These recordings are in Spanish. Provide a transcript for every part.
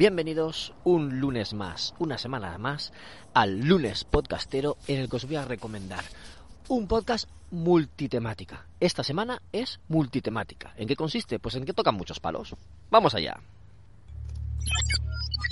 Bienvenidos un lunes más, una semana más, al lunes podcastero en el que os voy a recomendar un podcast multitemática. Esta semana es multitemática. ¿En qué consiste? Pues en que tocan muchos palos. Vamos allá.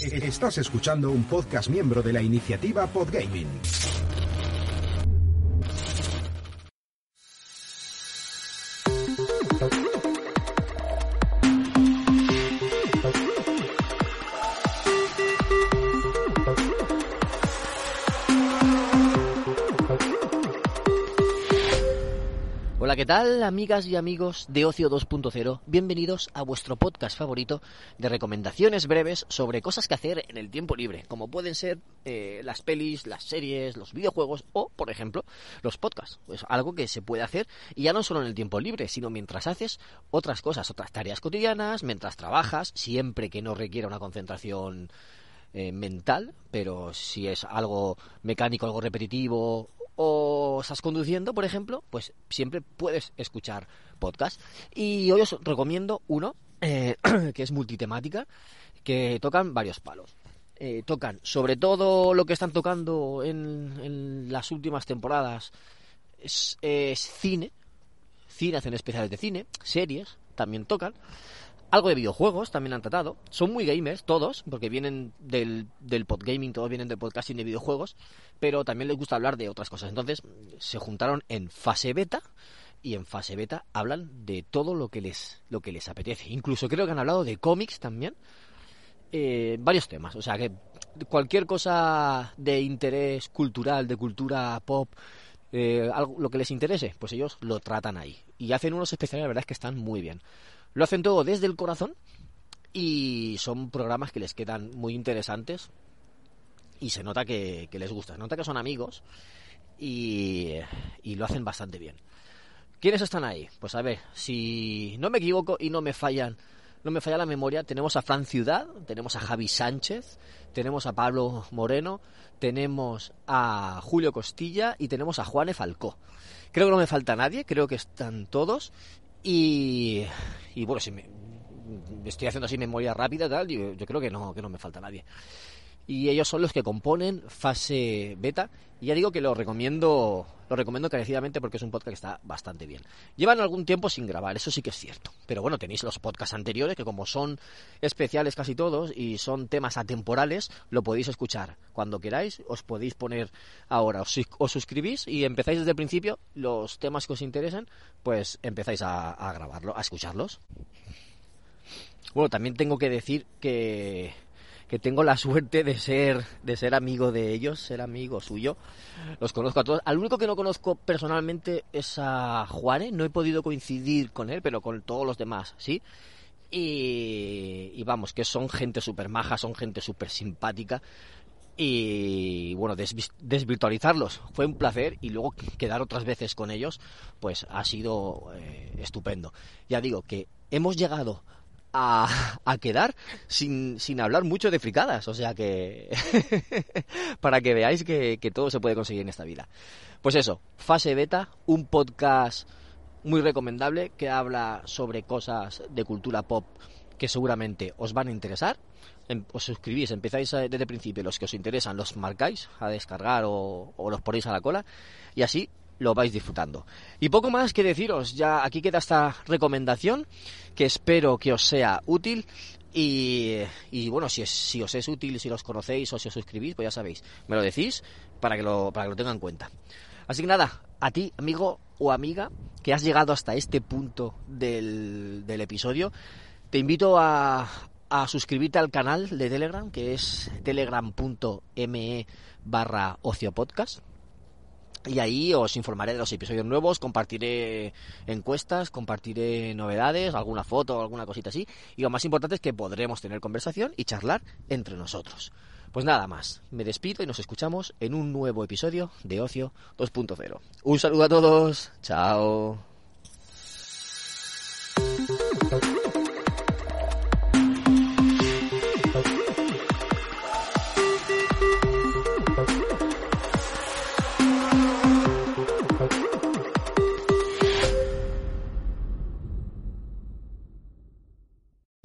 Estás escuchando un podcast miembro de la iniciativa Podgaming. Hola, ¿qué tal, amigas y amigos de Ocio 2.0? Bienvenidos a vuestro podcast favorito de recomendaciones breves sobre cosas que hacer en el tiempo libre, como pueden ser eh, las pelis, las series, los videojuegos o, por ejemplo, los podcasts. Pues algo que se puede hacer y ya no solo en el tiempo libre, sino mientras haces otras cosas, otras tareas cotidianas, mientras trabajas, siempre que no requiera una concentración eh, mental, pero si es algo mecánico, algo repetitivo o estás conduciendo, por ejemplo, pues siempre puedes escuchar podcast. Y hoy os recomiendo uno eh, que es multitemática, que tocan varios palos. Eh, tocan sobre todo lo que están tocando en, las últimas temporadas es, es cine, cine, hacen especiales de cine, series también tocan. Algo de videojuegos también han tratado. Son muy gamers todos, porque vienen del, del podgaming, todos vienen del podcasting de videojuegos, pero también les gusta hablar de otras cosas. Entonces se juntaron en fase beta y en fase beta hablan de todo lo que les, lo que les apetece. Incluso creo que han hablado de cómics también. Eh, varios temas, o sea que cualquier cosa de interés cultural, de cultura pop, eh, algo, lo que les interese, pues ellos lo tratan ahí. Y hacen unos especiales, la verdad es que están muy bien. Lo hacen todo desde el corazón y son programas que les quedan muy interesantes y se nota que, les gusta. Se nota que son amigos y, y lo hacen bastante bien. ¿Quiénes están ahí? Pues a ver, si no me equivoco y no me fallan no me falla la memoria, tenemos a Fran Ciudad, tenemos a Javi Sánchez, tenemos a Pablo Moreno, tenemos a Julio Costilla y tenemos a Juane Falcó. Creo que no me falta nadie, creo que están todos y, y bueno, si me, estoy haciendo así memoria rápida tal, yo, yo creo que no, que no me falta nadie. Y ellos son los que componen fase beta. Y ya digo que lo recomiendo, lo recomiendo encarecidamente porque es un podcast que está bastante bien. Llevan algún tiempo sin grabar, eso sí que es cierto. Pero bueno, tenéis los podcasts anteriores que como son especiales casi todos y son temas atemporales, lo podéis escuchar cuando queráis. Os podéis poner ahora, os, os suscribís y empezáis desde el principio los temas que os interesen, pues empezáis a, a grabarlo, a escucharlos. Bueno, también tengo que decir que que tengo la suerte de ser de ser amigo de ellos, ser amigo suyo. Los conozco a todos. Al único que no conozco personalmente es a Juárez. No he podido coincidir con él, pero con todos los demás, sí. Y, vamos, que son gente súper maja, son gente súper simpática. Y bueno, des, desvirtualizarlos fue un placer y luego quedar otras veces con ellos, pues ha sido eh, estupendo. Ya digo que hemos llegado a, quedar sin, sin hablar mucho de fricadas. O sea que. para que veáis que, que, todo se puede conseguir en esta vida. Pues eso, fase beta, un podcast muy recomendable que habla sobre cosas de cultura pop que seguramente os van a interesar. Em, Os suscribís, empezáis desde el principio, los que os interesan los marcáis a descargar o, o los ponéis a la cola y así lo vais disfrutando. Y poco más que deciros, ya aquí queda esta recomendación que espero que os sea útil y, bueno, si, es, si os es útil, si los conocéis o si os suscribís, pues ya sabéis, me lo decís para que lo, para que lo tengan en cuenta. Así que nada, a ti, amigo o amiga, que has llegado hasta este punto del, del episodio, te invito a, a suscribirte al canal de Telegram, que es telegram.me barra ociopodcast Y ahí os informaré de los episodios nuevos, compartiré encuestas, compartiré novedades, alguna foto, alguna cosita así. Y lo más importante es que podremos tener conversación y charlar entre nosotros. Pues nada más, me despido y nos escuchamos en un nuevo episodio de Ocio 2.0. Un saludo a todos, chao.